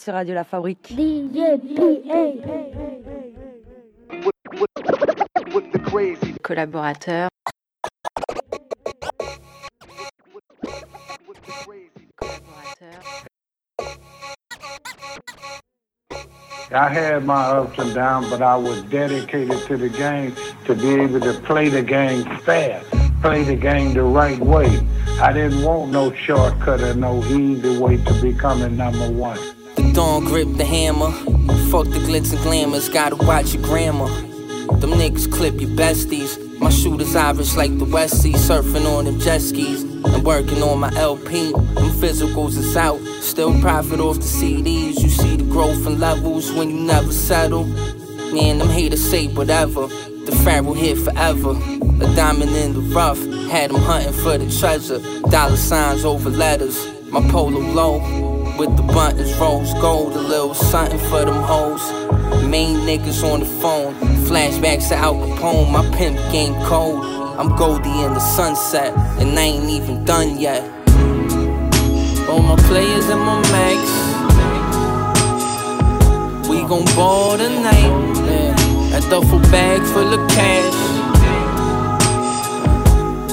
sur Radio La Fabrique. Collaborateur. I had my ups and downs, but I was dedicated to the game to be able to play the game fast, play the game the right way. I didn't want no shortcut or no easy way to becoming number one. Dawn grip the hammer. Fuck the glitz and glamours, gotta watch your grammar. Them niggas clip your besties. My shooters Irish like the West Sea, surfing on them jet skis. I'm working on my LP. Them physicals is out. Still profit off the CDs. You see the growth in levels when you never settle. Man, them haters say whatever. The pharaoh here forever. A diamond in the rough. Had them hunting for the treasure. Dollar signs over letters. My polo low. With the buttons rose gold. A little something for them hoes. Main niggas on the phone. Flashbacks to Al Capone. My pimp game cold. I'm Goldie in the sunset. And I ain't even done yet. All my players and my max. We gon' ball tonight. A duffel bag full of cash.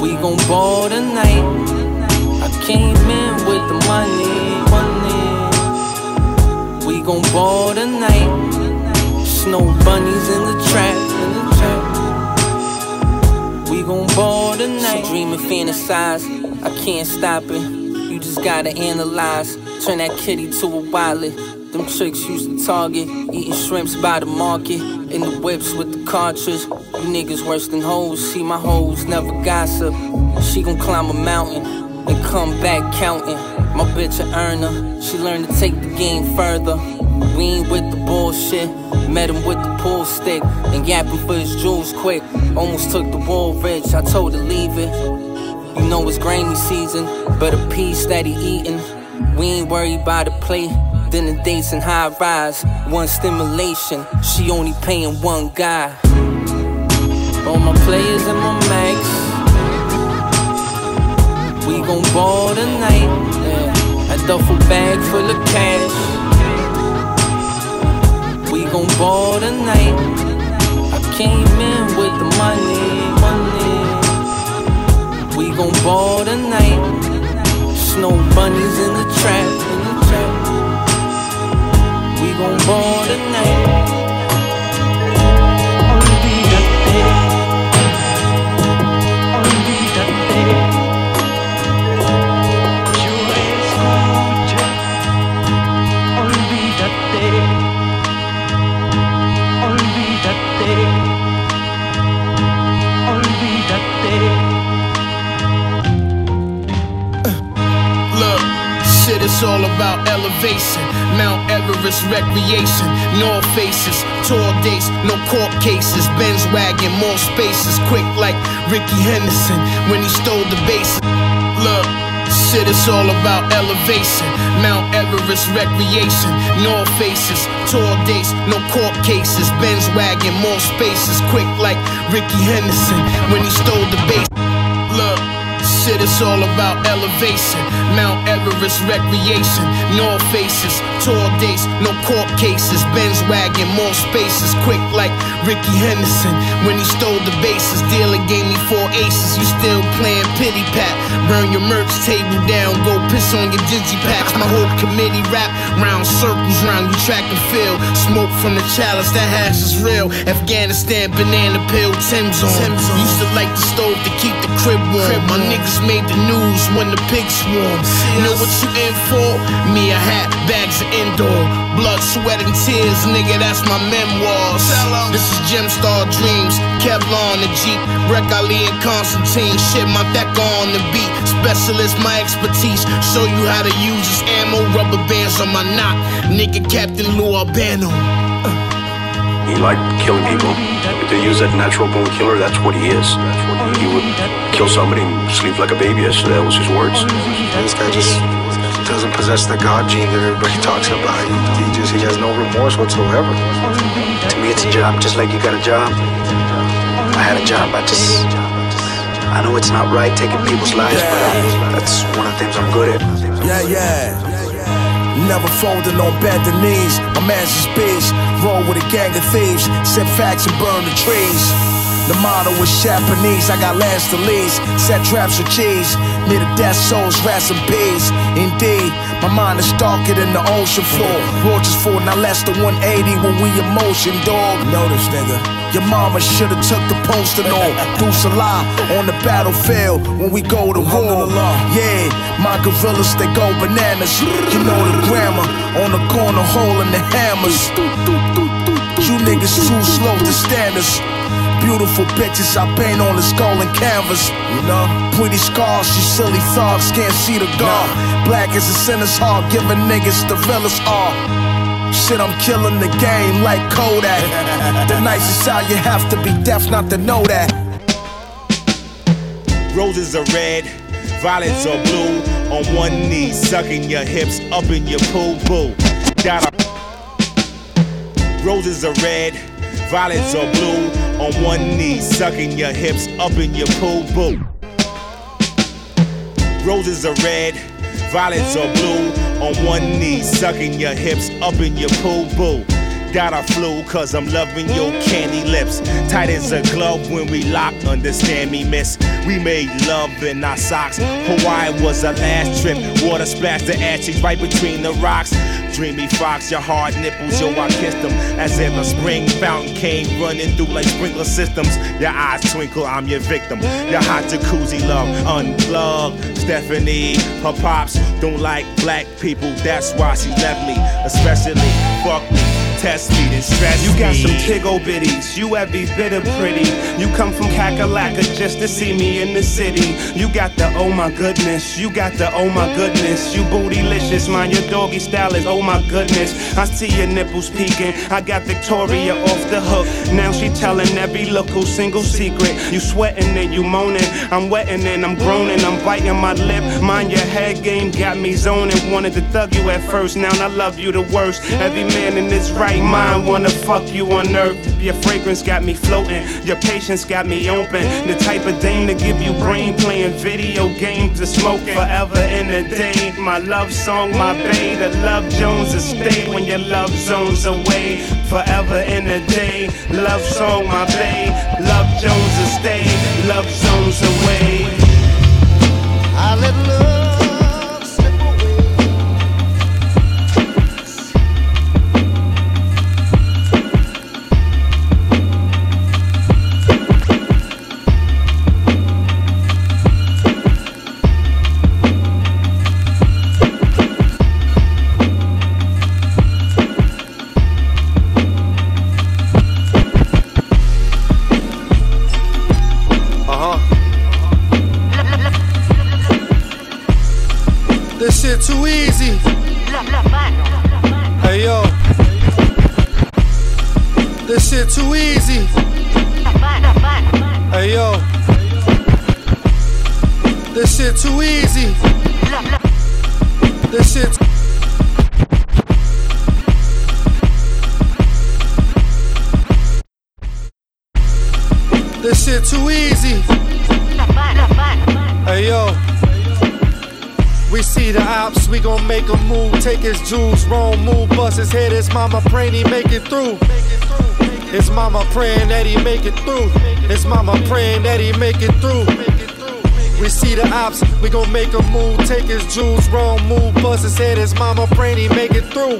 We gon' ball tonight. I came in with the money. We gon' ball tonight. Snow bunnies in the trap. We gon' ball tonight. She dream and fantasize. I can't stop it. You just gotta analyze. Turn that kitty to a wallet. Them tricks used to target. Eating shrimps by the market. In the whips with the cartridge. You niggas worse than hoes. See my hoes never gossip. She gon' climb a mountain and come back counting. My bitch a earner. She learned to take the game further. We ain't with the bullshit. Met him with the pool stick and yapping for his jewels quick. Almost took the wall rich. I told her leave it. You know it's grainy season, but a piece that he eatin'. We ain't worried about the plate. the dates and high rise. One stimulation, she only paying one guy. All my players and my max. We gon' ball tonight. Yeah. A duffel bag full of cash. We gon' ball tonight. I came in with the money, money. We gon' ball tonight. Snow bunnies in the trap, in the trap. We gon' ball tonight. It's all about elevation. Mount Everest recreation, North faces, tour dates, no court cases. Benz wagon, more spaces, quick like Rickey Henderson when he stole the base. Look. Shit, it's all about elevation. Mount Everest recreation, North faces, tour dates, no court cases. Benz wagon, more spaces, quick like Rickey Henderson when he stole the base. Look, shit, it's all about elevation. Mount Everest recreation, North faces, tour dates, no court cases. Benz wagon, more spaces, quick like Rickey Henderson when he stole the bases. Dealer gave me four aces, you still playing pity pat. Burn your merch table down, go piss on your digi packs. My whole committee rap round circles round you track and field. Smoke from the chalice, that hash is real. Afghanistan banana pill, Tim's on. Used to like the stove to keep the crib warm. My niggas made the news when the pigs swarm. Know what you in for? Me a hat, bags of indoor. Blood, sweat, and tears, nigga, that's my memoirs. This is Gemstar Dreams, Kevlar on the Jeep, Rec Ali and Constantine. Shit, my deck on the beat. Specialist, my expertise. Show you how to use this ammo, rubber bands on my knot. Nigga, Captain Lou Albano. He liked killing people. To use that natural born killer, that's what he is. He would kill somebody and sleep like a baby. That's, that was his words. This guy just doesn't possess the God gene that everybody talks about. He, he just he has no remorse whatsoever. To me, it's a job, just like you got a job. I had a job. I just, I know it's not right taking people's lives, but uh, that's one of the things I'm good at. Yeah, yeah. Never folding on bended knees. My man's is beast. Roll with a gang of thieves. Set facts and burn the trees. The motto is Japanese, I got lands to lease. Set traps for cheese. Near the death souls, rats and peas. Indeed, my mind is darker than the ocean floor. Rogers for not less than 180 when we emotion, dog. Notice, nigga. Your mama should've took the poster on. Do Salah on the battlefield when we go to war. Yeah, my gorillas they go bananas. You know the grammar on the corner holding the hammers. You niggas too slow to stand us. Beautiful bitches I paint on the skull and canvas. You know, pretty scars, you silly thugs can't see the God. Black as a sinner's heart, giving niggas the realest art. Shit, I'm killing the game like Kodak. the nicest how you have to be deaf not to know that. Roses are red, violets are blue. On one knee, sucking your hips up in your poo boo. Got a Roses are red, violets are blue. On one knee, sucking your hips up in your poo boo. Roses are red, violets are blue on one knee, sucking your hips up in your poo boo. Got a flu, cause I'm loving your candy lips. Tight as a glove when we lock, understand me, miss. We made love in our socks. Hawaii was our last trip. Water splashed the ashes right between the rocks. Dreamy fox, your hard nipples, yo, I kissed them. As if a spring fountain came running through like sprinkler systems. Your eyes twinkle, I'm your victim. Your hot jacuzzi love, unplugged. Stephanie, her pops don't like black people, that's why she left me. Especially, fuck me test me, then stress You got some tiggle bitties, you every bit of pretty. You come from Kakalaka just to see me in the city. You got the oh my goodness, you got the oh my goodness. You bootylicious, mind your doggy style is oh my goodness. I see your nipples peeking, I got Victoria off the hook. Now she telling every local single secret. You sweating and you moaning, I'm wetting and I'm groaning, I'm biting my lip. Mind your head game got me zoning. Wanted to thug you at first, now I love you the worst. Every man in this right right mind wanna fuck you on earth. Your fragrance got me floating, your patience got me open. The type of dame to give you brain playing video games to smoking. Forever in the day, my love song, my babe. The love Jones will stay when your love zone's away. Forever in the day, love song, my babe. Love Jones will stay, love zones away. I mama praying he make it through. His mama praying that he make it through. His mama praying that he make it through. We see the ops, we gon' make a move, take his jewels, wrong move, bust his head. His mama praying he make it through.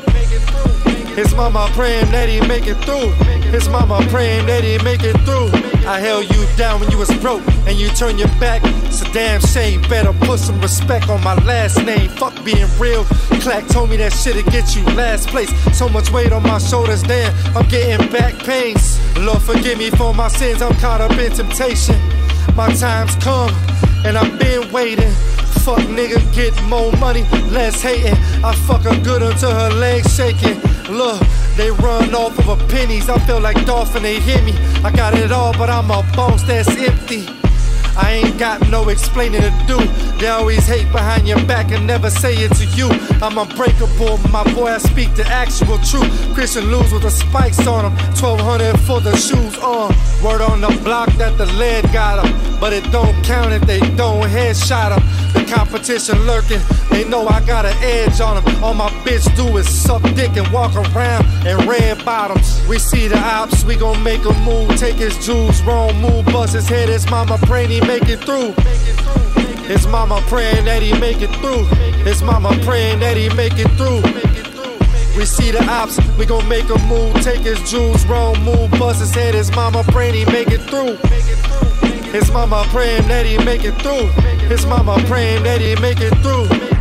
His mama praying that he make it through. His mama praying that he make it through. I held you down when you was broke and you turned your back. It's a damn shame. Better put some respect on my last name. Fuck being real. Clack told me that shit'll get you last place. So much weight on my shoulders, damn. I'm getting back pains. Lord forgive me for my sins. I'm caught up in temptation. My time's come and I've been waiting. Fuck nigga, get more money, less hating. I fuck her good until her legs shaking. Look, they run off of a pennies. I feel like dolphin, they hit me. I got it all, but I'm a bones that's empty. I ain't got no explaining to do. They always hate behind your back and never say it to you. I'm unbreakable, my boy. I speak the actual truth. Christian lose with the spikes on them. 1200 for the shoes on. Word on the block that the lead got them. but it don't count if they don't headshot them. The competition lurking, they know I got an edge on them. All my bitch do is suck dick and walk around in red bottoms. We see the ops, we gon' make a move, take his jewels, wrong move, bust his head. His mama praying he make it through. His mama praying that he make it through. His mama praying that he make it through. We see the ops, we gon' make a move, take his jewels, wrong move, bust his head. His mama praying he make it through. His mama praying that he make it through. His mama praying that he make it through.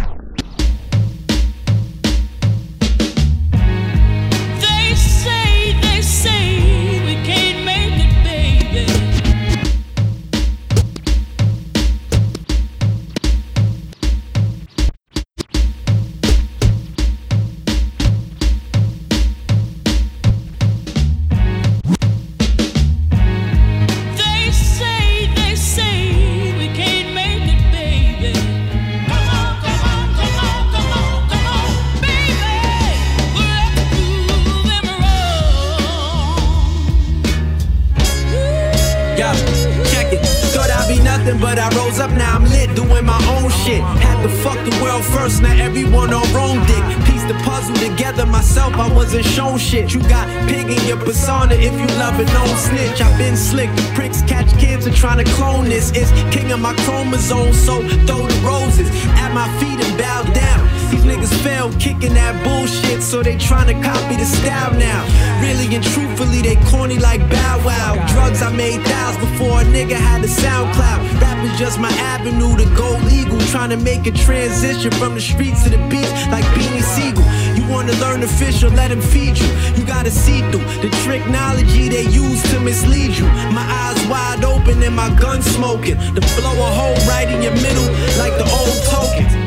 Bullshit, to copy the style now. Really and truthfully, they corny like Bow Wow. Drugs I made thousands before a nigga had a SoundCloud. Rap is just my avenue to go legal. Trying to make a transition from the streets to the beach like Beanie Sigel. You wanna learn the fish or let him feed you. You gotta see through the technology they use to mislead you. My eyes wide open and my gun smoking. To blow a hole right in your middle like the old token.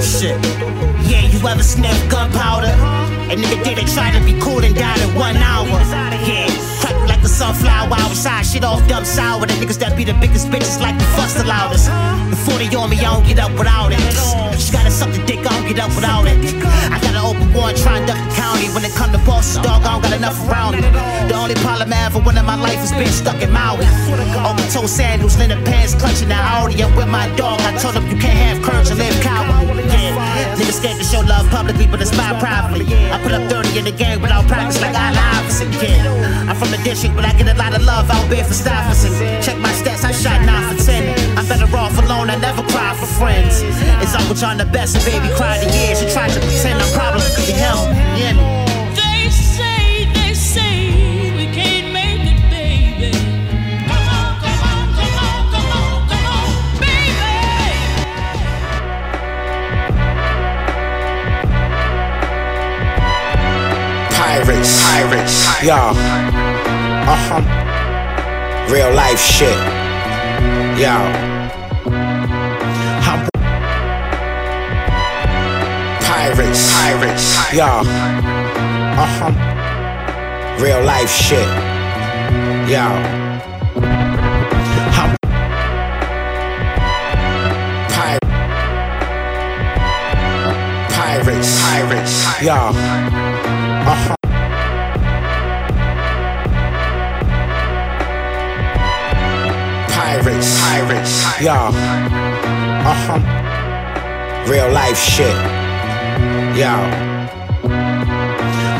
Shit. Yeah, you ever sniff gunpowder? A nigga did it, try to be cool and died in one hour. Yeah, crack like the sunflower outside, shit all dumb sour. The niggas that be the biggest bitches like the fuss the loudest. The 40 on me, I don't get up without it. She got a something dick, I don't get up without it. I got an open one, try and duck the county. When it come to bosses, dog, I don't got enough around it. The only problem I ever won in my life has been stuck in Maui. Open toe sandals, linen pants, clutching the Audi. I'm with my dog, I told him you can't have courage and live cowardly. Yeah, niggas scared to show love publicly, but it's my privately. I put up 30 in the game without practice like I Iverson. Yeah, I'm from the district, but I get a lot of love out there for Stuyvesant. Check my stats, I shot 9 for 10. I'm better off alone, I never cry for friends. It's Uncle John the best, and baby cried in years. She tried to pretend I'm probably him. Yeah. They say, they say we can't make it, baby. Come on, come on, come on, come on, come on, baby. Pirates, pirates, y'all. Uh huh. Real life shit, y'all. I'm Pirates, pirates, y'all. Uh huh. Real life shit, y'all. I'm Pir- Pirates, pirates, y'all. Uh huh. Y'all. Uh huh. Real life shit, y'all.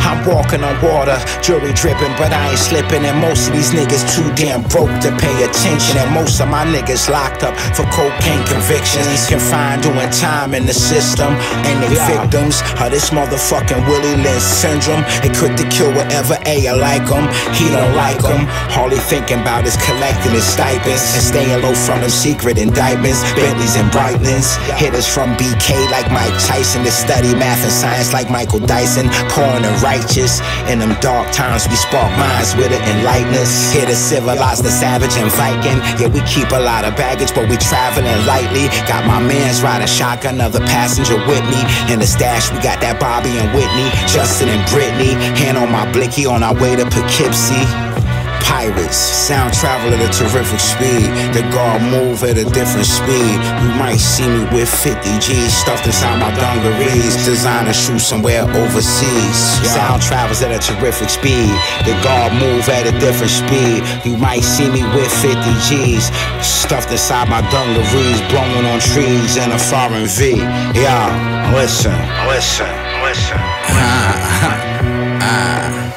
I'm walking on water, jury dripping, but I ain't slipping. And most of these niggas too damn broke to pay attention. And most of my niggas locked up for cocaine convictions. Confined doing time in the system. And they victims of this motherfucking Willie Lynch syndrome. It quick to kill whatever A I like him. He don't like him. All he thinking about is collecting his stipends. And staying low from them secret indictments. Bentleys and Breitlings. Hitters from BK like Mike Tyson. To study math and science like Michael Dyson. Pouring and righteous. In them dark times, we spark minds with it enlighten us. Here to civilize the savage and Viking. Yeah, we keep a lot of baggage, but we traveling lightly. Got my mans riding shotgun, another passenger with me. In the stash, we got that Bobby and Whitney, Justin and Brittany. Hand on my blicky on our way to Poughkeepsie. Pirates. Sound travel at a terrific speed. The guard move at a different speed. You might see me with 50 G's stuffed inside my dungarees. Designer shoes somewhere overseas. Sound travels at a terrific speed. The guard move at a different speed. You might see me with 50 G's stuffed inside my dungarees. Blowing on trees in a foreign V. Yeah, listen, listen, listen. Ah, ah, ah.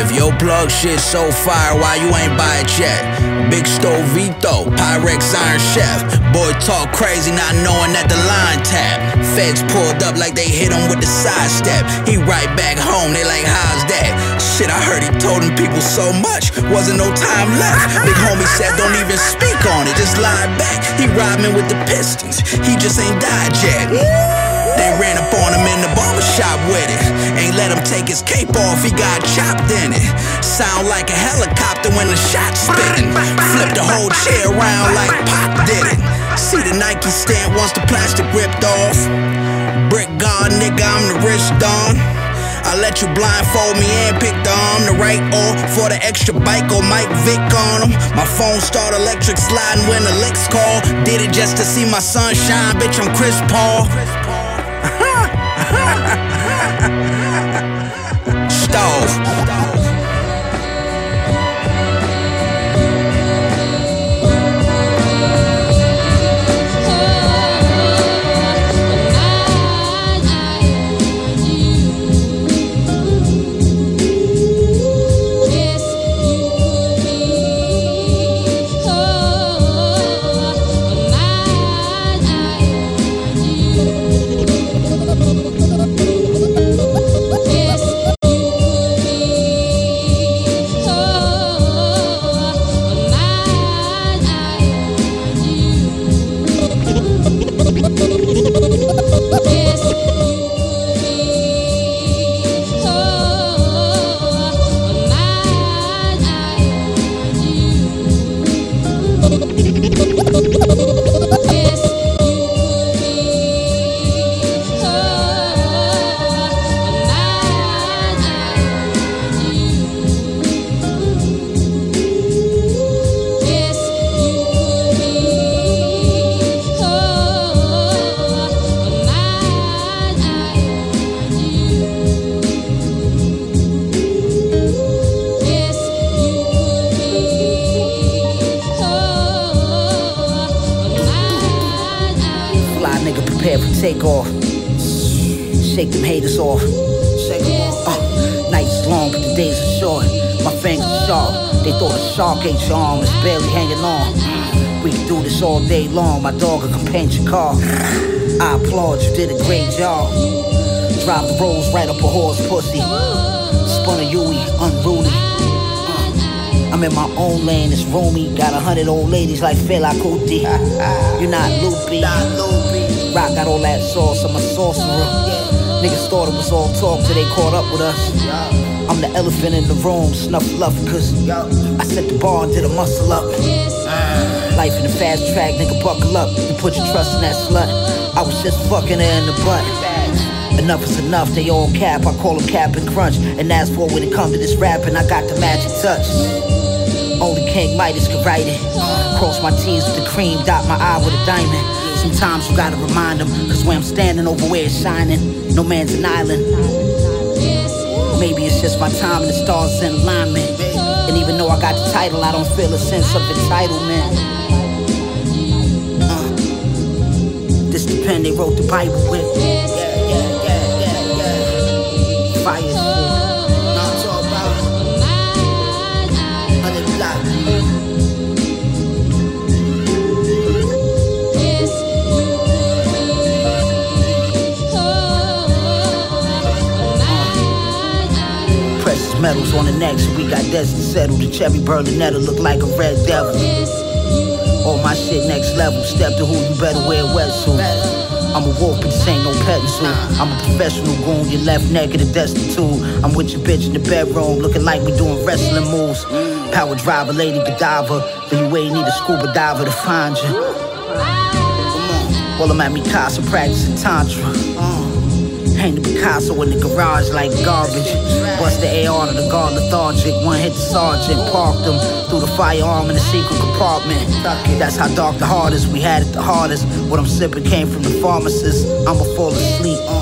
If your plug shit so fire, why you ain't buy it yet? Big stove Vito, Pyrex Iron Chef. Boy talk crazy, not knowing that the line tap. Feds pulled up like they hit him with the side step. He right back home, they like, how's that? Shit, I heard he told them people so much, wasn't no time left. Big homie said, don't even speak on it, just lie back. He me with the Pistons, he just ain't died yet. They ran up on him in the barber shop with it. Ain't let him take his cape off, he got chopped in it. Sound like a helicopter when the shot's spitting. Flip the whole chair around like Pop did it. See the Nike stamp once the plastic ripped off. Brick God, nigga, I'm the rich don. I let you blindfold me and pick the arm, the right or for the extra bike or Mike Vick on him. My phone start electric sliding when the licks call. Did it just to see my sunshine, bitch. I'm Chris Paul. Chris Paul. Stove. Old ladies like Fela Kuti. You're not loopy. Rock got all that sauce, I'm a sorcerer. Niggas thought it was all talk till they caught up with us. I'm the elephant in the room, snuff love, cause I set the bar and did a muscle up. Life in the fast track, nigga, buckle up. You put your trust in that slut. I was just fucking her in the butt. Enough is enough, they all cap. I call them cap and crunch. And that's for when it comes to this rapping, I got the magic touch. King Midas could write it. Cross my T's with the cream, dot my I with a diamond. Sometimes you gotta remind them, cause where I'm standing over where it's shining, no man's an island. Maybe it's just my time and the stars in alignment. And even though I got the title, I don't feel a sense of entitlement. Uh, this the pen they wrote the Bible with. Metals on the so we got destined settled. The cherry Berlinetta look like a red devil. All my shit next level. Step to who you better wear wetsuit. I'm a wolf, but this ain't no petting zoo. I'm a professional goon, you left and destitute. I'm with your bitch in the bedroom, looking like we doing wrestling moves. Power driver, lady Godiva. Then you ain't need a scuba diver to find you. On. Well, I'm at me casa practicing Tantra. Hang the Picasso in the garage like garbage. Bust the AR to the guard lethargic. One hit the sergeant, parked him. Threw the firearm in the secret compartment. That's how dark the is. We had it the hardest. What I'm sipping came from the pharmacist. I'ma fall asleep. Behind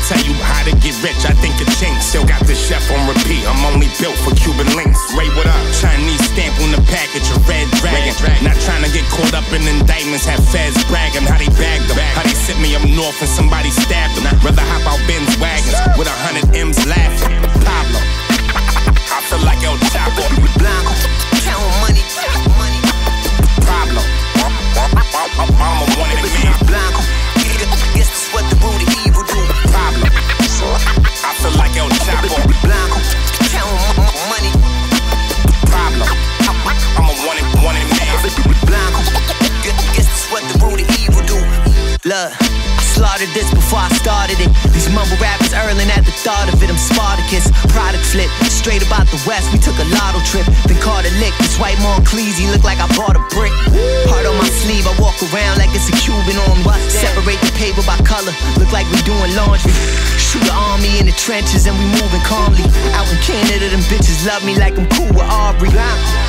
gonna tell you how to get rich. I think a chink. Still got the chef on repeat. I'm only built for Cuban links. Ray, what up? Chinese stamp on the package, a red dragon. Not trying to get caught up in indictments. Have feds bragging how they bagged them. How they sent me up north and somebody stabbed them. Rather hop out Ben's west. We took a lotto trip, then caught a lick. This white Moncleese, look like I bought a brick. Heart on my sleeve, I walk around like it's a Cuban on me. Separate the paper by color, look like we're doing laundry. Shoot the army in the trenches and we moving calmly. Out in Canada, them bitches love me like I'm cool with Aubrey.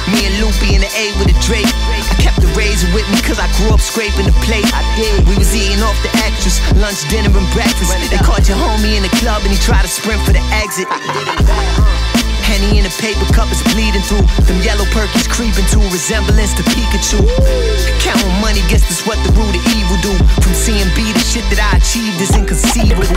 Me and Loopy in the A with a Drake. I kept the razor with me cause I grew up scraping the plate. I did. We was eating off the extras, lunch, dinner, and breakfast. They caught your homie in the club and he tried to sprint for the exit. Henny in a paper cup is bleeding through. Them yellow perkies creeping to resemblance to Pikachu. Counting money, guess that's what the root of evil do. From CMB, the shit that I achieved is inconceivable.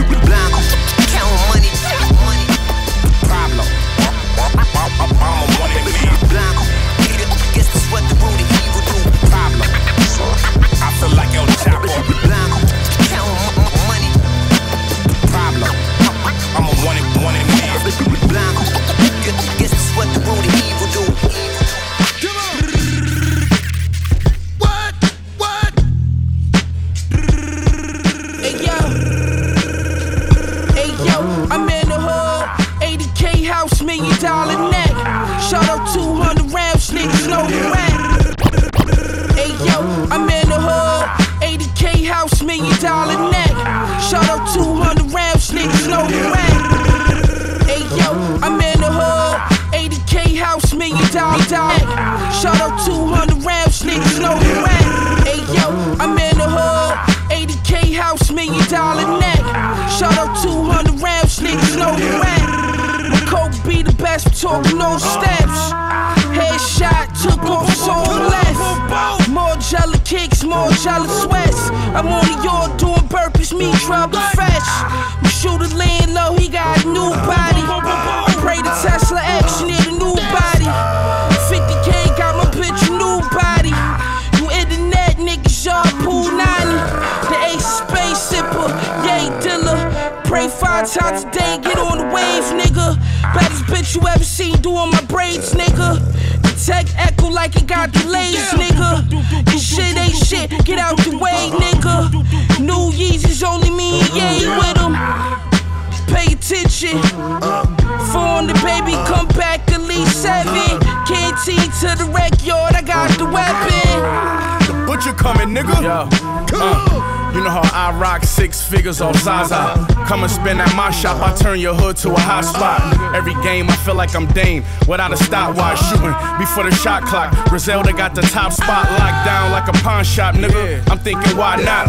Figures off Zaza. Come and spin at my shop, I turn your hood to a hot spot. Every game, I feel like I'm Dame without a stopwatch shooting before the shot clock. Griselda got the top spot locked down like a pawn shop, nigga. I'm thinking, why not?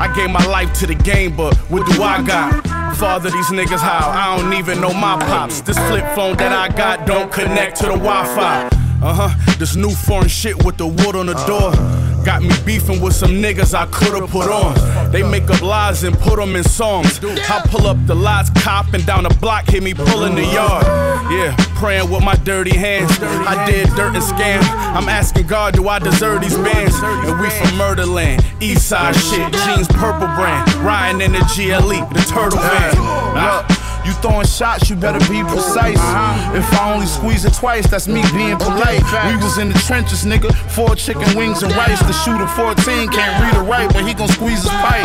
I gave my life to the game, but what do I got? Father these niggas how? I don't even know my pops. This flip phone that I got don't connect to the Wi-Fi. Uh huh. This new foreign shit with the wood on the door. Got me beefing with some niggas I could've put on. They make up lies and put them in songs. I pull up the lots, cop, and down the block, hit me pulling the yard. Yeah, praying with my dirty hands. I did dirt and scam. I'm asking God, do I deserve these bands? And we from Murderland, East Side shit, jeans purple brand. Riding in the GLE, the turtle van. Look, you throwing shots, you better be precise. If I only squeeze it twice, that's me being polite. We was in the trenches, nigga. Four chicken wings and rice. The shooter 14 can't read or write, but he gon' squeeze his pipe.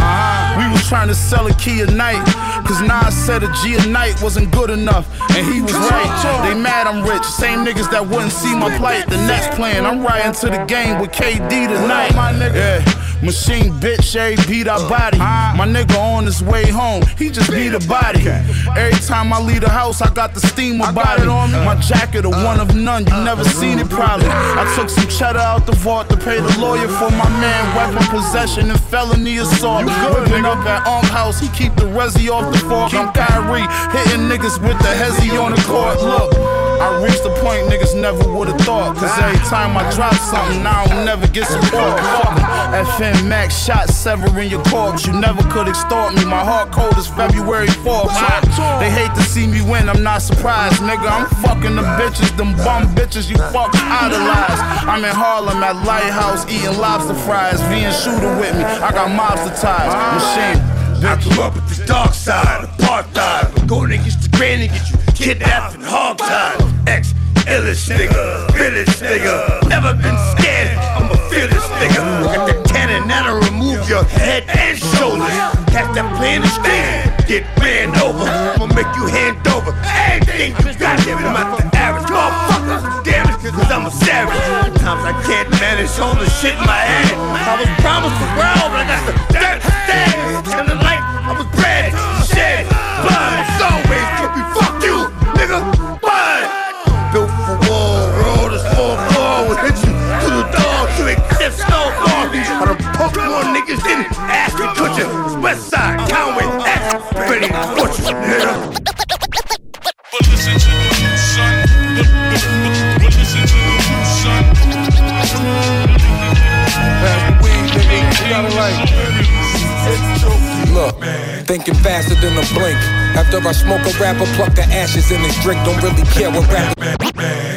We was trying to sell a key a night. Cause Nas said a G a night wasn't good enough. And he was right. They mad I'm rich. Same niggas that wouldn't see my plight. The next plan, I'm riding to the game with KD tonight. Yeah. Machine bitch, A beat I body. My nigga on his way home, he just beat a body. Every time I leave the house, I got the steamer body. on My jacket, a one of none, you never seen it probably. I took some cheddar out the vault to pay the lawyer for my man. Weapon possession and felony assault. Whipping up at Unk House, he keep the resi off the fork. I'm Kyrie, hitting niggas with the hezzy on the court. Look. I reached the point niggas never would've thought. Cause every time I drop something, I don't never get support. FM 10 max shots severing your corpse. You never could extort me. My heart cold is February 4th. I, they hate to see me win, I'm not surprised, nigga. I'm fucking the bitches, them bum bitches you fuck idolize. I'm in Harlem at Lighthouse eating lobster fries. V and Shooter with me, I got mobs to ties. Machine. I grew up with the dark side, apartheid. I'm going against the grain and get you kidnapped and hogtied. Ex illest nigga, village nigga. Never been scared, I'm a fearless nigga. Cannon that'll remove your head and shoulders. Catch that in the street, get ran over. I'ma make you hand over everything you got. I'm not the average motherfucker. Damn it, cause I'm a savage. Sometimes I can't manage all the shit in my head. I was promised the world, but I got the dirt instead. And the light, I was bred, shed, blood. It's always gonna be fuck you, nigga. Blood. Built for war, road is full. Will hit you to the dog to accept snowfall. I done more niggas than Ashton Kutcher. West Side, Conway, that's pretty butcher, nigga. Look, thinking faster than a blink. After I smoke a rapper, pluck the ashes in his drink. Don't really care what rapper.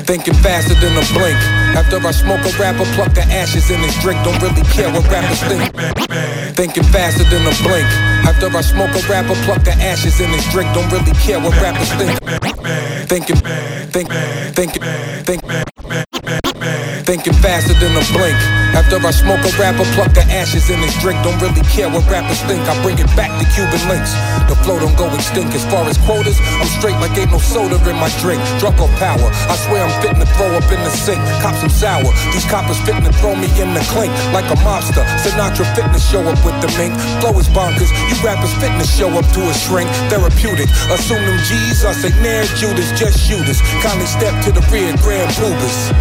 Thinking faster than a blink. After I smoke a rapper, pluck the ashes in his drink. Don't really care what rappers think. Thinking faster than a blink. After I smoke a rapper, pluck the ashes in his drink. Don't really care what rappers think. Thinking, think, think, think. Thinking faster than a blink. After I smoke a rapper, pluck the ashes in his drink. Don't really care what rappers think. I bring it back to Cuban links. The flow don't go extinct. As far as quotas, I'm straight like ain't no soda in my drink. Drunk off power. I swear I'm fitting to throw up in the sink. Cop some sour. These coppers fitting to throw me in the clink like a mobster. Sinatra fitting to show up with the mink. Flow is bonkers. You rappers fitting to show up to a shrink. Therapeutic. Assume them G's. I say near Judas, just shoot us. Kindly step to the rear, Grand Pubis.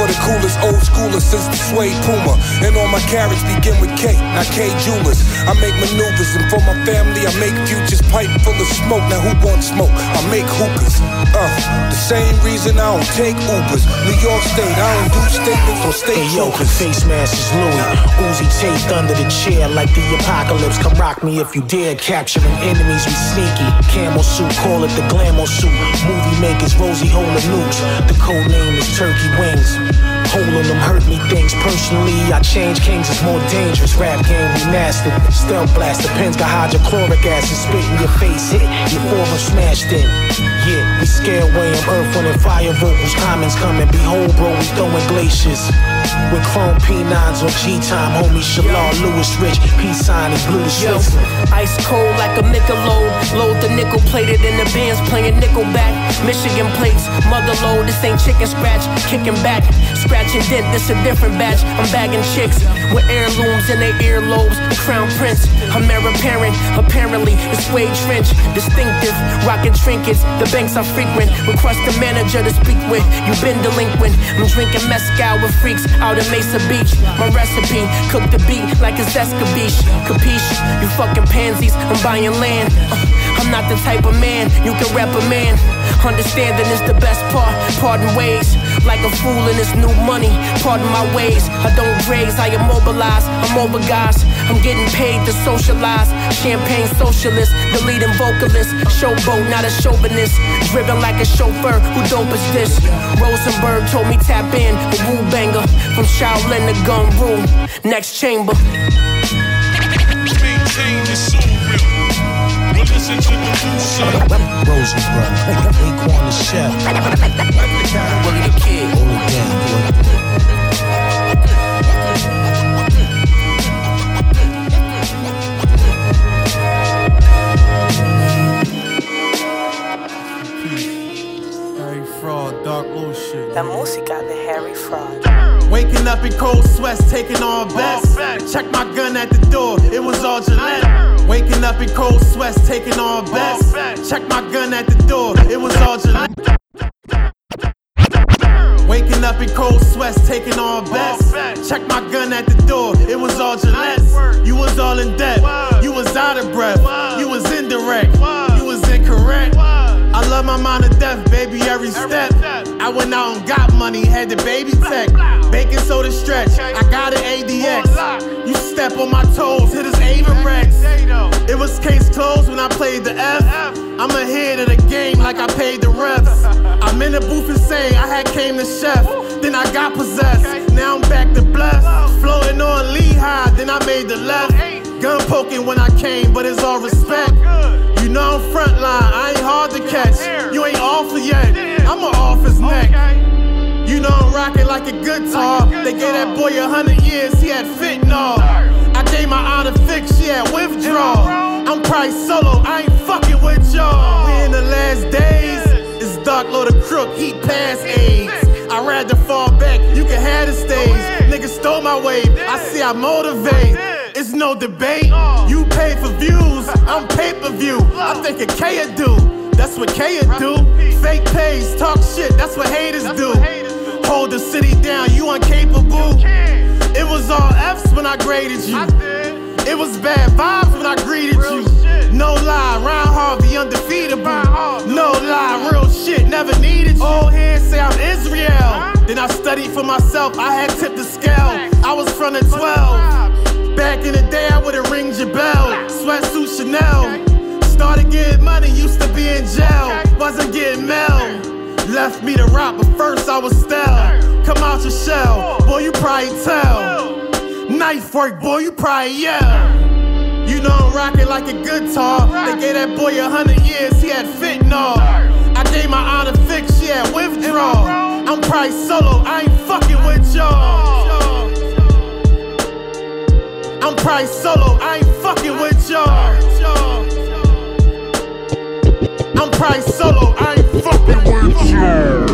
For the coolest old schoolers since the suede Puma. And all my carriage begin with K, not Kay Jewelers. I make maneuvers, and for my family, I make futures pipe full of smoke. Now who wants smoke? I make hookahs. Uh, the same reason I don't take Ubers. New York State, I don't do statements on state Hey yo, the face mask is Louis. Uzi taped under the chair like the apocalypse. Come rock me if you dare. Capturing enemies, we sneaky. Camel suit, call it the glamour suit. Movie makers, Rosie holding nukes. The code name is Turkey Wings. Hole in them hurt me things personally. I change kings, it's more dangerous. Rap game, we mastered. Stealth blast, the pens got hydrochloric acid. Spit in your face, hit. Your forearm smashed in. Yeah, we scare away them earth when fire vocals. Comments coming. Behold, bro, we throwing glaciers. With chrome P9s on G time, homie Shalal Lewis Rich. Peace sign is blue to Switzerland. ice cold like a Michelob. Load the nickel plated in the bins, playing nickelback. Michigan plates, mother load. This ain't chicken scratch, kicking back. Scratch and dent, this a different batch. I'm bagging chicks with heirlooms in their earlobes. Crown Prince, I'm heir apparent. Apparently, it's suede trench, distinctive. Rocking trinkets, the banks I frequent. Request the manager to speak with. You been delinquent. I'm drinking mezcal with freaks out in Mesa Beach. My recipe, cook the beat like it's escabeche. Capiche? You fucking pansies, I'm buying land. Uh, I'm not the type of man you can rap a man. Understanding is the best part. Pardon ways, like a fool in this new money. Pardon my ways. I don't graze, I immobilize. I'm over guys. I'm getting paid to socialize. Champagne socialist, the leading vocalist. Showboat, not a chauvinist. Driven like a chauffeur. Who dope is this? Rosenberg told me tap in. The Wu banger. From Shaolin to Gun Rule. Next chamber. Maintain the soul real. Well, listen to the new son. Rosenberg, Raekwon the chef. Willie the kid. Hold it down, boy. Harry Fraud, dark little shit. La música de Harry Fraud. Waking up in cold sweats, taking all bets. Check my gun at the door, it was all Gillette. Waking up in cold sweats, taking all bets. Check my gun at the door, it was all Gillette. Waking up in cold sweats, taking all bets. Check my gun at the door, it was all Gillette. You was all in debt, you was out of breath, you was indirect, you was incorrect. I love my mind to death, baby, every step. I went out and got money, had the baby tech. Baking soda stretch, I got an ADX. You step on my toes, hit his Ava Rex. It was case closed when I played the F. I'm ahead of the game like I paid the refs. I'm in the booth and say I had came to chef. Then I got possessed. Now I'm back to bless. Floating on Lehigh, then I made the left. Gun poking when I came, but it's all respect. You know I'm frontline, I ain't hard to catch. You ain't offer yet, I'm an off his neck. You know I'm rocking like a guitar. They gave that boy a hundred years, he had fentanyl. I gave my honor fix, she had withdrawal. I'm probably solo, I ain't fucking with y'all. We in the last days, it's dark load of crook, he past AIDS. I rather fall back, you can have the stage. Niggas stole my wave, I see I motivate. It's no debate. You pay for views, I'm pay per view. I think a K do. That's what K do. Fake pays, talk shit, that's what haters do. Hold the city down, you incapable. It was all F's when I graded you. It was bad vibes when I greeted you. No lie, Ron Harvey undefeatable. No lie, real shit, never needed you. Old heads say I'm Israel. Then I studied for myself, I had tipped the scale. I was from the 12. Back in the day, I would've ringed your bell. Sweatsuit Chanel. Started getting money, used to be in jail. Wasn't getting mail. Left me to rock, but first I was stale. Come out your shell, boy, you probably tell. Knife work, boy, you probably yell. You know I'm rocking like a guitar. They gave that boy a hundred years, he had fentanyl. I gave my honor fix, she had withdrawal. I'm probably solo, I ain't fucking with y'all. I'm probably solo, I ain't fucking with y'all. I'm probably solo, I ain't fucking with y'all.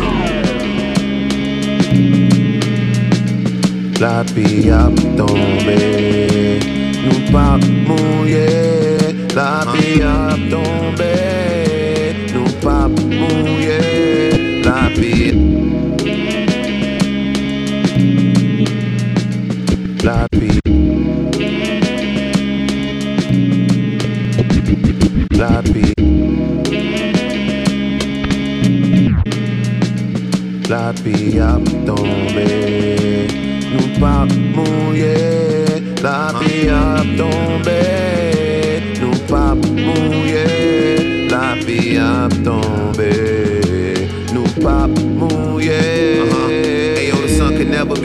La vie a tombé, nous pas mouiller. La vie a tombé, nous pas mouiller. La vie, la vie, la vie, la a tombé. nous pas mouiller, la vie a tombé, nous pas mouiller, la vie a tombé, nous pas mouiller.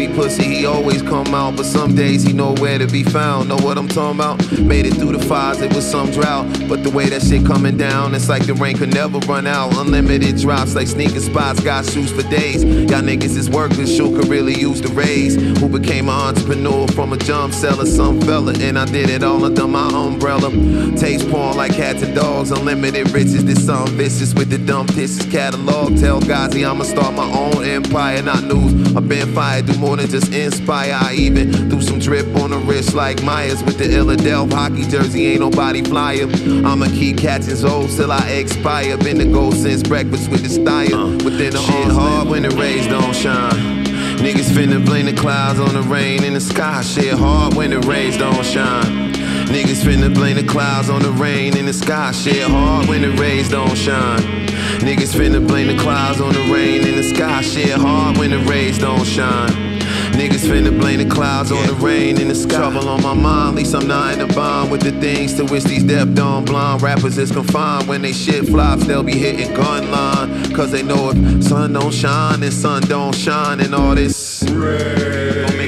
Never pussy, he always come out. But some days he nowhere to be found. Know what I'm talking about? Made it through the fires, it was some drought. But the way that shit coming down, it's like the rain could never run out. Unlimited drops like sneaker spots, got shoes for days. Y'all niggas is workers, shoe could really use the raise. Who became an entrepreneur from a jump seller, some fella. And I did it all under my umbrella. Taste porn like cats and dogs, unlimited riches. This song vicious with the dumb pisses catalog. Tell Gazi I'ma start my own empire, not news. I've been fired, do more than just inspire. I even threw some drip on the wrist like Myers with the Philadelphia hockey jersey. Ain't nobody flyer. I'ma keep catching souls till I expire. Been the goal since breakfast with the style. Uh, Within the shit hard when the rays don't shine. Niggas finna blame the clouds on the rain in the sky. Shit hard when the rays don't shine. Niggas finna blame the clouds on the rain in the sky. Shit hard when the rays don't shine. Niggas finna blame the clouds on the rain in the sky. Shit hard when the rays don't shine. Niggas finna blame the clouds on the rain in the sky. Trouble on my mind, least I'm not in a bond with the things to which these deaf, dumb, blind rappers is confined. When they shit flops, they'll be hitting gun line. Cause they know if sun don't shine, then sun don't shine, and all this gon'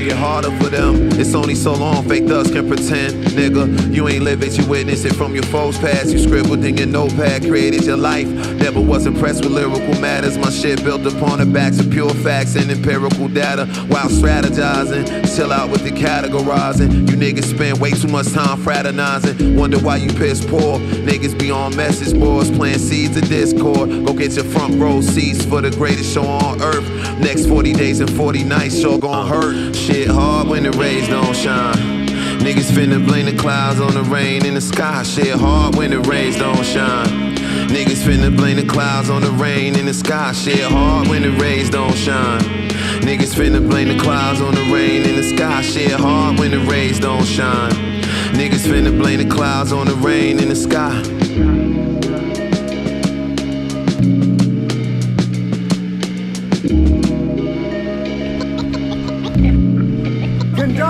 it harder for them. It's only so long fake thugs can pretend, nigga. You ain't live it, you witness it from your foes past. You scribbled in your notepad, created your life. Never was impressed with lyrical matters. My shit built upon the backs of pure facts and empirical data. While strategizing, chill out with the categorizing. You niggas spend way too much time fraternizing. Wonder why you piss poor. Niggas be on message boards, playing seeds of discord. Go get your front row seats for the greatest show on earth. Next 40 days and 40 nights, sure gon' hurt. Shit hard when the rays don't shine. Niggas finna blame the clouds on the rain in the sky. Shit hard when the rays don't shine. Niggas finna blame the clouds on the rain in the sky. Shit hard when the rays don't shine. Niggas finna blame the clouds on the rain in the sky. Shit hard when the rays don't shine. Niggas finna blame the clouds on the rain in the sky.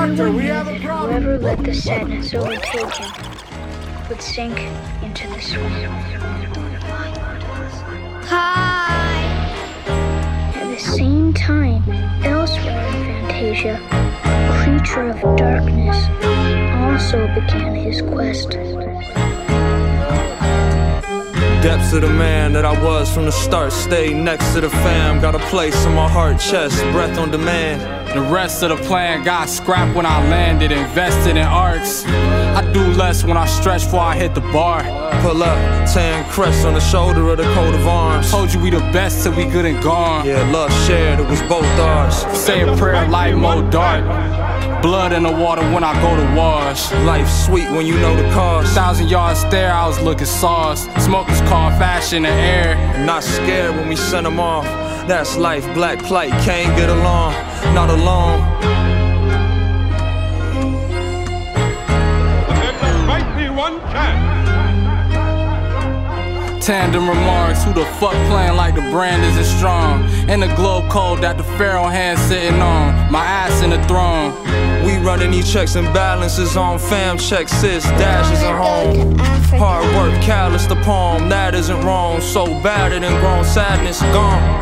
Conductor, we have a problem. Whoever let the sadness overtake him would sink into the swamp. Hi! At the same time, elsewhere in Fantasia, a creature of darkness also began his quest. Depths of the man that I was from the start. Stay next to the fam. Got a place in my heart, chest, breath on demand. The rest of the plan got scrapped when I landed, invested in arcs. I do less when I stretch before I hit the bar. Pull up, tan crest on the shoulder of the coat of arms. Told you we the best till we good and gone. Yeah, love shared, it was both ours. Say a prayer, light more dark. Blood in the water when I go to wash. Life sweet when you know the cost. Thousand yard stare, I was looking sauce. Smokers call fashion in the air. Not scared when we send them off. That's life, black plight, can't get along, not alone. Might be one chance. Tandem remarks, who the fuck playing like the brand isn't strong? In the globe code that the pharaoh hand sitting on. My ass in the throne. We running these checks and balances on fam checks, sis, dashes at home. Hard work, callous the palm, that isn't wrong. So battered and grown, sadness gone.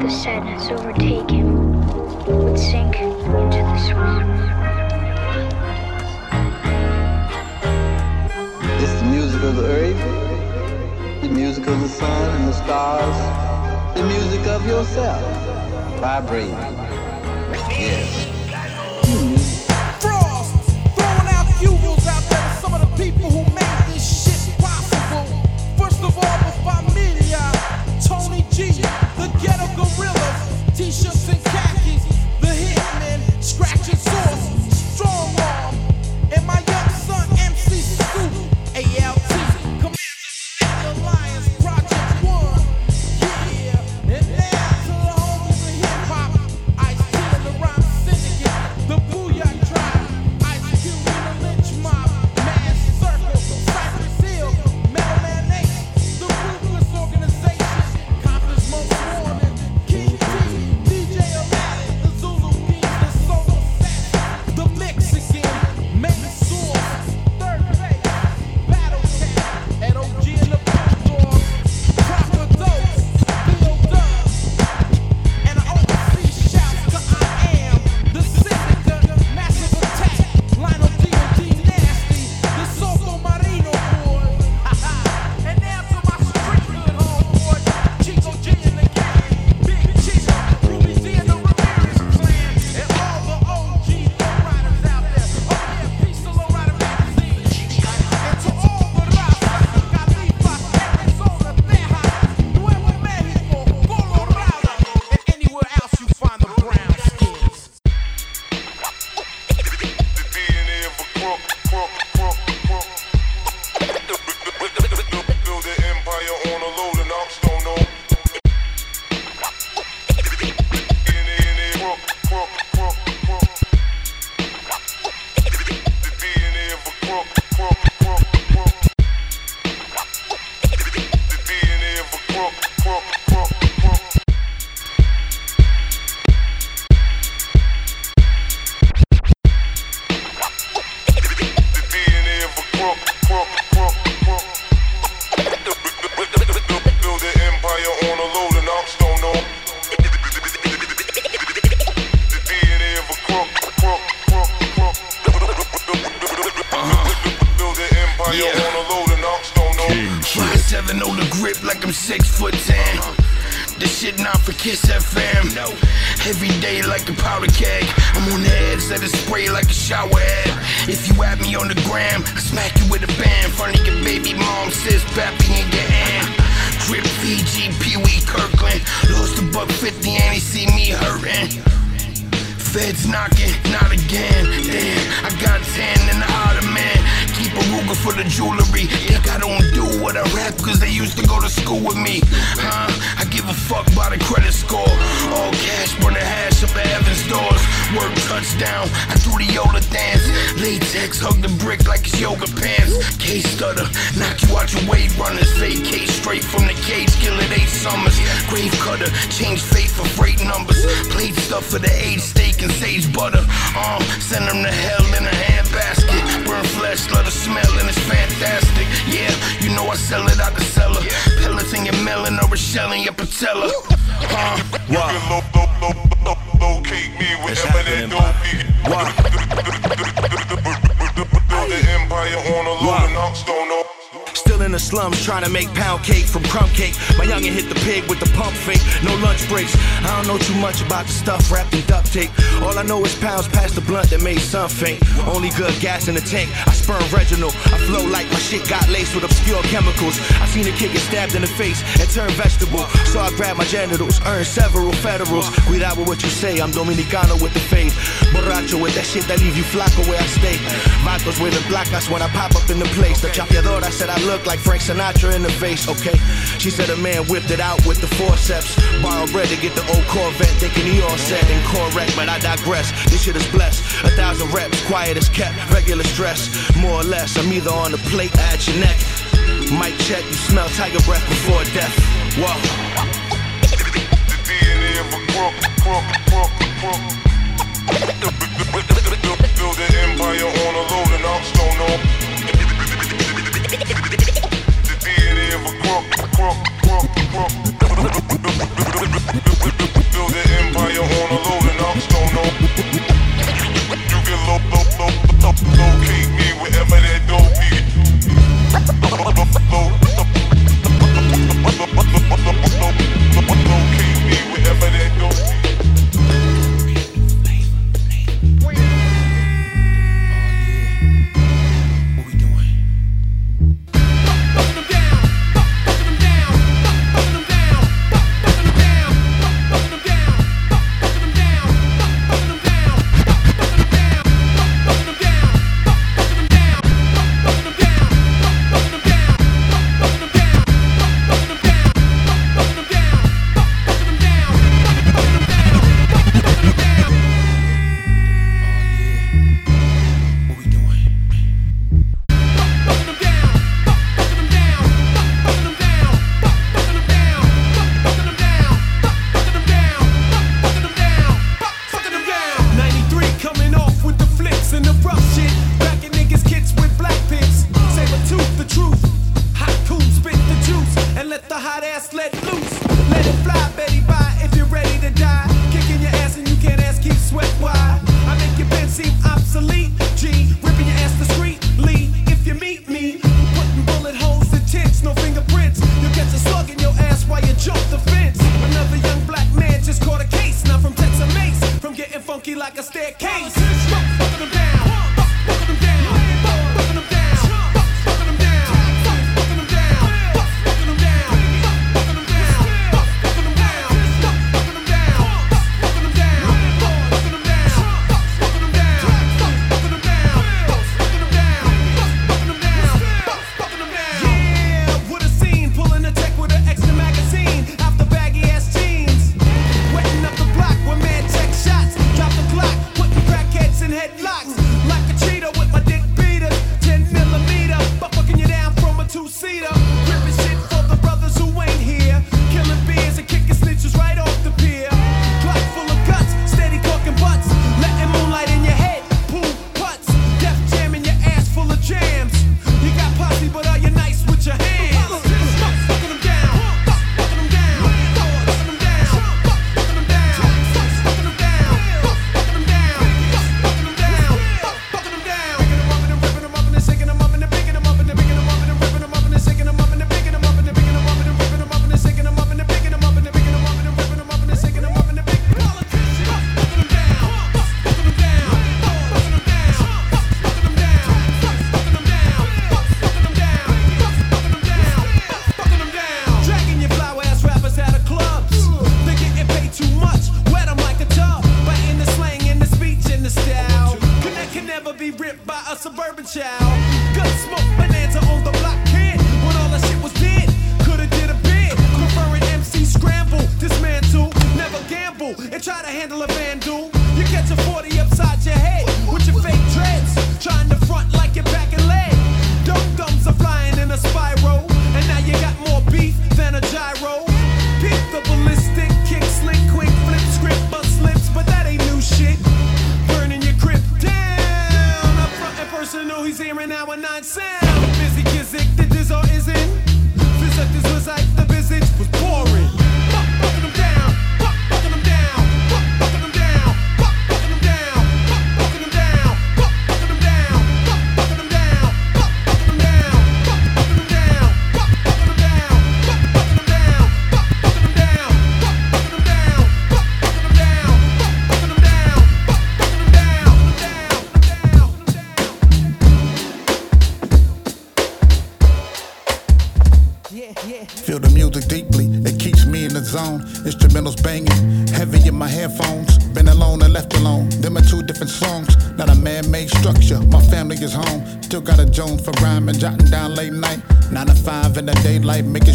The sadness overtake him would sink into the swamp. It's the music of the earth, the music of the sun and the stars, the music of yourself, vibrating. Yes. Frost, throwing out fuels out there to some of the people who made this shit possible. First of all, the familia, Tony G, the ghetto gorillas, t-shirts and khakis, the hitman, scratching source, Latex, hug the brick like it's yoga pants. K stutter, knock you out your weight runners. Vacate straight from the cage, kill it eight summers. Grave cutter, change fate for freight numbers. Plate stuff for the age steak and sage butter. Um, send them to hell in a handbasket. Burn flesh, let her smell, and it's fantastic. Yeah, you know I sell it out the cellar. Pellets in your melon or a shell in your patella. Huh? Lo- locate me wherever that don't be. Build an empire on a load and. Still in the slums trying to make pound cake from crumb cake. My youngin' hit the pig with the pump fake. No lunch breaks. I don't know too much about the stuff wrapped in duct tape. All I know is pounds past the blunt that made some faint. Only good gas in the tank. I spurn Reginald. I flow like my shit got laced with obscure chemicals. I seen a kid get stabbed in the face and turn vegetable. So I grabbed my genitals, earned several federals. Cuidado with what you say. I'm Dominicano with the fade. Borracho with that shit that leave you flaco where I stay. Vatos with the placas when I pop up in the place. The chapeadora said I look like Frank Sinatra in the face, okay? She said a man whipped it out with the forceps. Borrowed bread to get the old Corvette, thinking he all set and correct, but I digress. This shit is blessed. A thousand reps, quiet as kept, regular stress. More or less, I'm either on the plate or at your neck. Mic check, you smell tiger breath before death. Whoa. DNA of a crook, crook, crook, crook. Build an empire on a. Build an empire on a load and don't know. You can lo-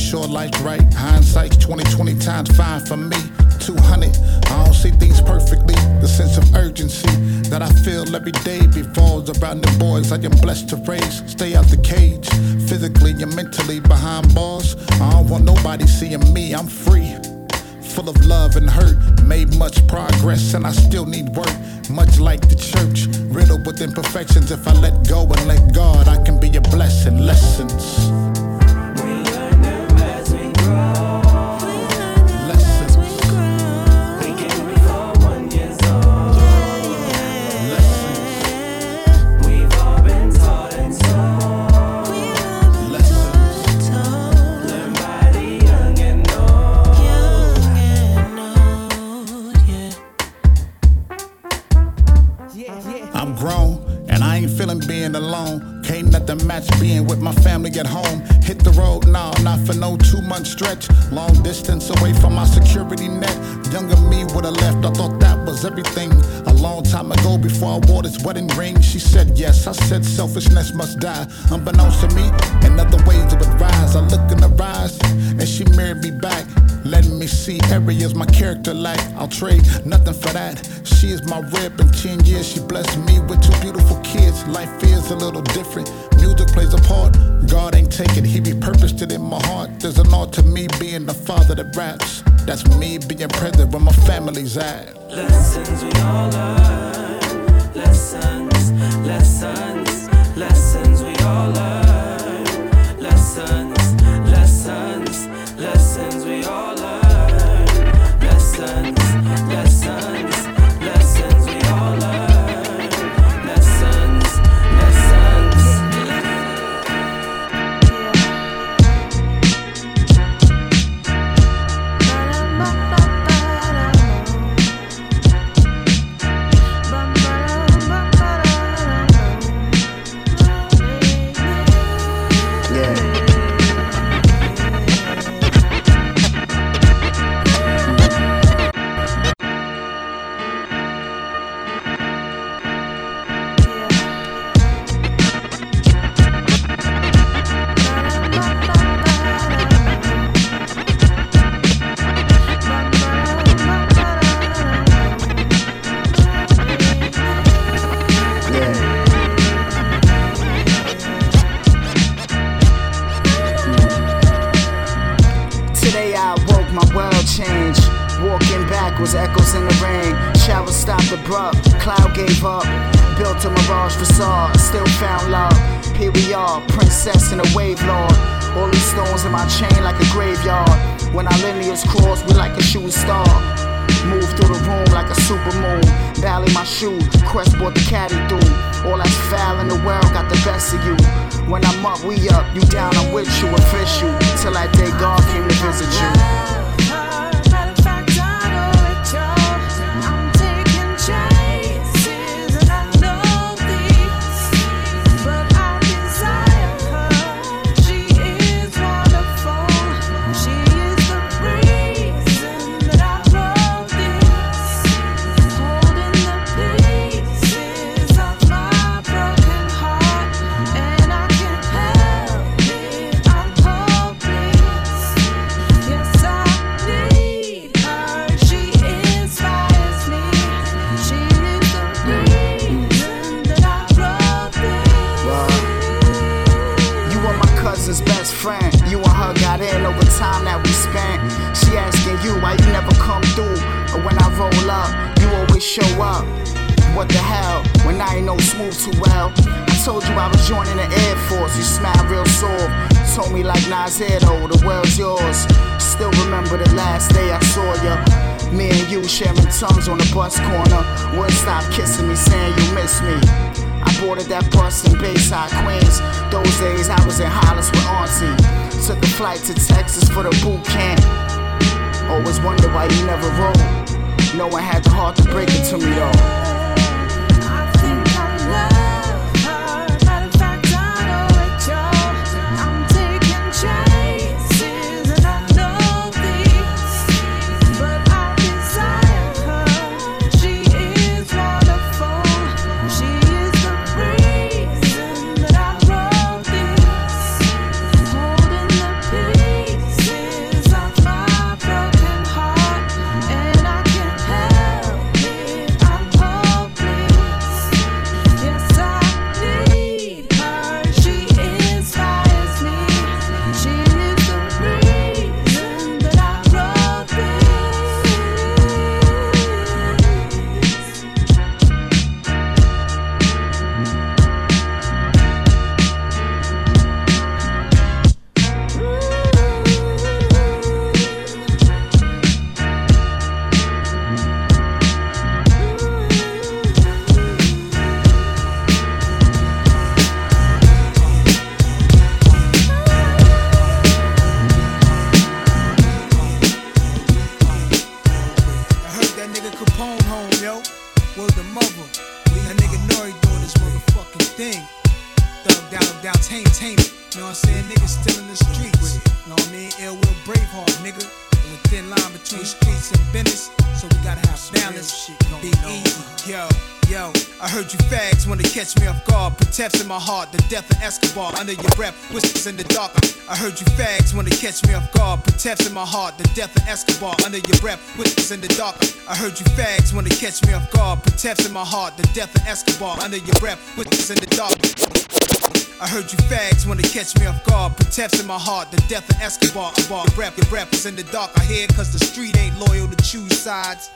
sure life's right. Hindsight's 2020 times five for me. 200, I don't see things perfectly. The sense of urgency that I feel every day befalls around the boys I am blessed to raise. Stay out the cage, physically and mentally behind bars. I don't want nobody seeing me, I'm free. Full of love and hurt, made much progress, and I still need work. Much like the church, riddled with imperfections. If I let go and let God, I can be a blessing. Lessons. Said selfishness must die. Unbeknownst to me, in other ways it would rise. I look in her eyes and she mirrored me back. Letting me see areas my character lack. I'll trade nothing for that. She is my rib. In 10 years, she blessed me with two beautiful kids. Life is a little different. Music plays a part. God ain't taking, He repurposed it in my heart. There's an art to me being the father that raps. That's me being present where my family's at. Lessons we all learn. Lessons, lessons, all my chain like a graveyard. When our lineage cross, we like a shooting star. Move through the room like a super moon. Valley my shoe, Crest brought the caddy through. All that's foul in the world got the best of you. When I'm up, we up. You down, I'm with you, official. Till that day God came to visit you. Show up. What the hell? When I ain't no smooth too well. I told you I was joining the Air Force. You smiled real sore. Told me like Nasir though, the world's yours. Still remember the last day I saw ya. Me and you sharing tongues on the bus corner. Wouldn't stop kissing me, saying you miss me. I boarded that bus in Bayside, Queens. Those days I was in Hollis with Auntie. Took a flight to Texas for the boot camp. Always wonder why you never rode. No one had the heart to break it to me though. Your breath, in the dark. I heard you fags wanna catch me off Protects in my heart, the death of Escobar under your breath, whispers in the dark. I heard you fags wanna catch me off guard. Protects in my heart, the death of Escobar. Bar, your rap, your rap is in the dark. I hear cause the street ain't loyal to choose sides.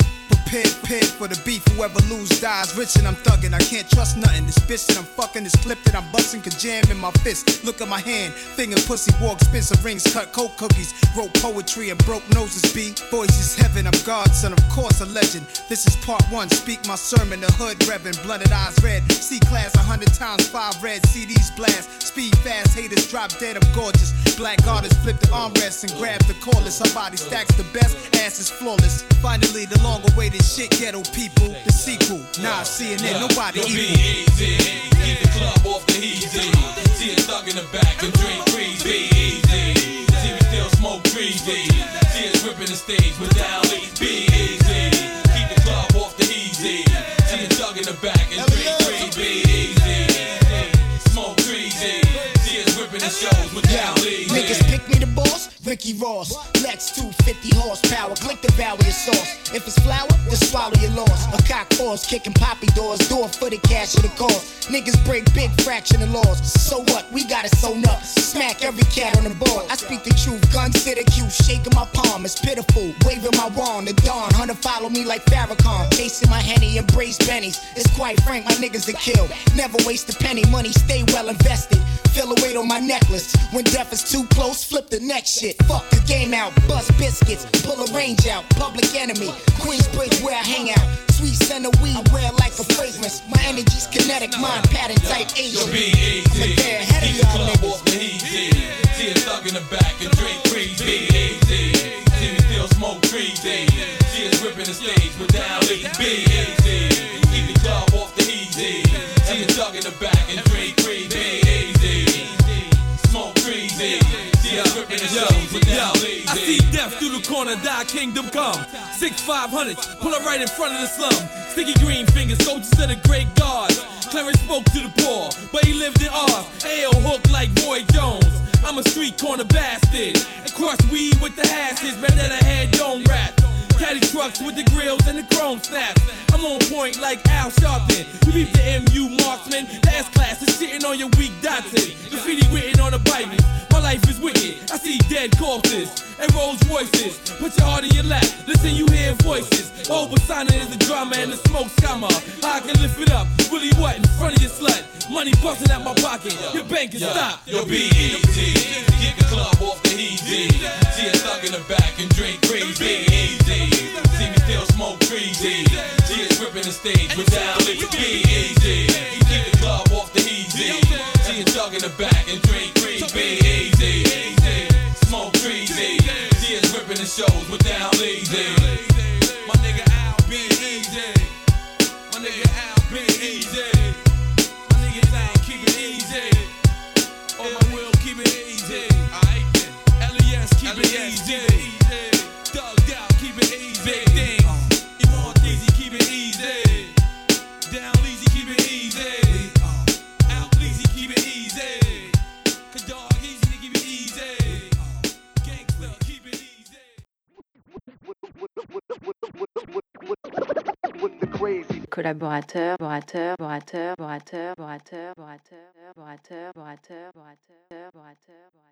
Prepare, prepare for the beef, whoever lose dies. Rich and I'm thugging, I can't trust nothing. This bitch that I'm fucking, this clip that I'm busting, could jam in my fist. Look at my hand, finger pussy walk, Spencer rings, cut coke cookies, wrote poetry and broke noses. Be voice is heaven, I'm God, son, of course a legend. This is part one, speak my sermon, the hood revving, blunted eyes red. C class a hundred times, five red CDs blast. Speed fast, haters drop dead, I'm gorgeous. Black artists flip the armrests and grab the cordless. Her body stacks the best, ass is flawless. Finally, the long awaited shit, ghetto people. The sequel, nah, CNN, nobody be easy. Keep the club off the easy. See a thug in the back and drink. Be easy. See still smoke greasy. See us ripping the stage with down. Be easy. In the back and drink. Smoke. See us ripping the shows with. Niggas Ricky Ross. Lex 250 horsepower, click the value of sauce. If it's flour, then swallow your loss. A cock force, kicking poppy doors, door for the cash of the cause. Niggas break big fraction of laws. So what? We got it sewn up. Smack every cat on the board. I speak the truth, gun the cue, shaking my palm. It's pitiful, waving my wand. The dawn, hunter follow me like Farrakhan. Chasing my henny, embrace bennies. It's quite frank, my niggas to kill. Never waste a penny, money stay well invested. Feel a weight on my necklace. When death is too close, flip the next shit. Fuck the game out, bust biscuits, pull a range out. Public enemy, Queensbridge where I hang out. Sweet scent of weed, wear like a fragrance. My energy's kinetic, mind pattern type be I'm a dare ahead of the y'all club niggas. off the easy. See a thug in the back and drink. Be easy. See me still smoke greasy. See us ripping the stage with down. Be easy. Keep the club off the easy. See a thug in the back and with down leads. I see death through the corner, die kingdom come. Six five hundred, pull up right in front of the slum. Sticky green fingers, soldiers of the great guards. Clarence spoke to the poor, but he lived in ours. AO hook like Roy Jones. I'm a street corner bastard. And crush weed with the hashes, better than a head dome rap. Caddy trucks with the grills and the chrome snaps. I'm on point like Al Sharpton. You beat the MU marksman. S class is sitting on your weak Datsun. Graffiti written on the Bible. My life is wicked. I see dead corpses and Rolls Royces. Put your heart in your lap, listen, you hear voices. Over Simon is the drama and the smoke scammer. I can lift it up, really what in front of your slut? Money busting out my pocket, your bank is Yo, stop. Yo, B-E-T, kick the club off the easy. See a thug in the back and drink crazy. Easy, see me still smoke crazy. See us eh? ripping the stage with down lit B-Easy. Kick the club off the easy. See a thug in the back and drink crazy. Easy, smoke crazy. See us eh? ripping the shows with down lazy. My nigga Al B easy. My nigga Al B easy. My nigga Al keep it easy. Oh my will keep it easy. Alright then. LES keep it easy. Thugged out keep Collaborateur, collaborateur, collaborateur, collaborateur, collaborateur, collaborateur, collaborateur, collaborateur, collaborateur, collaborateur.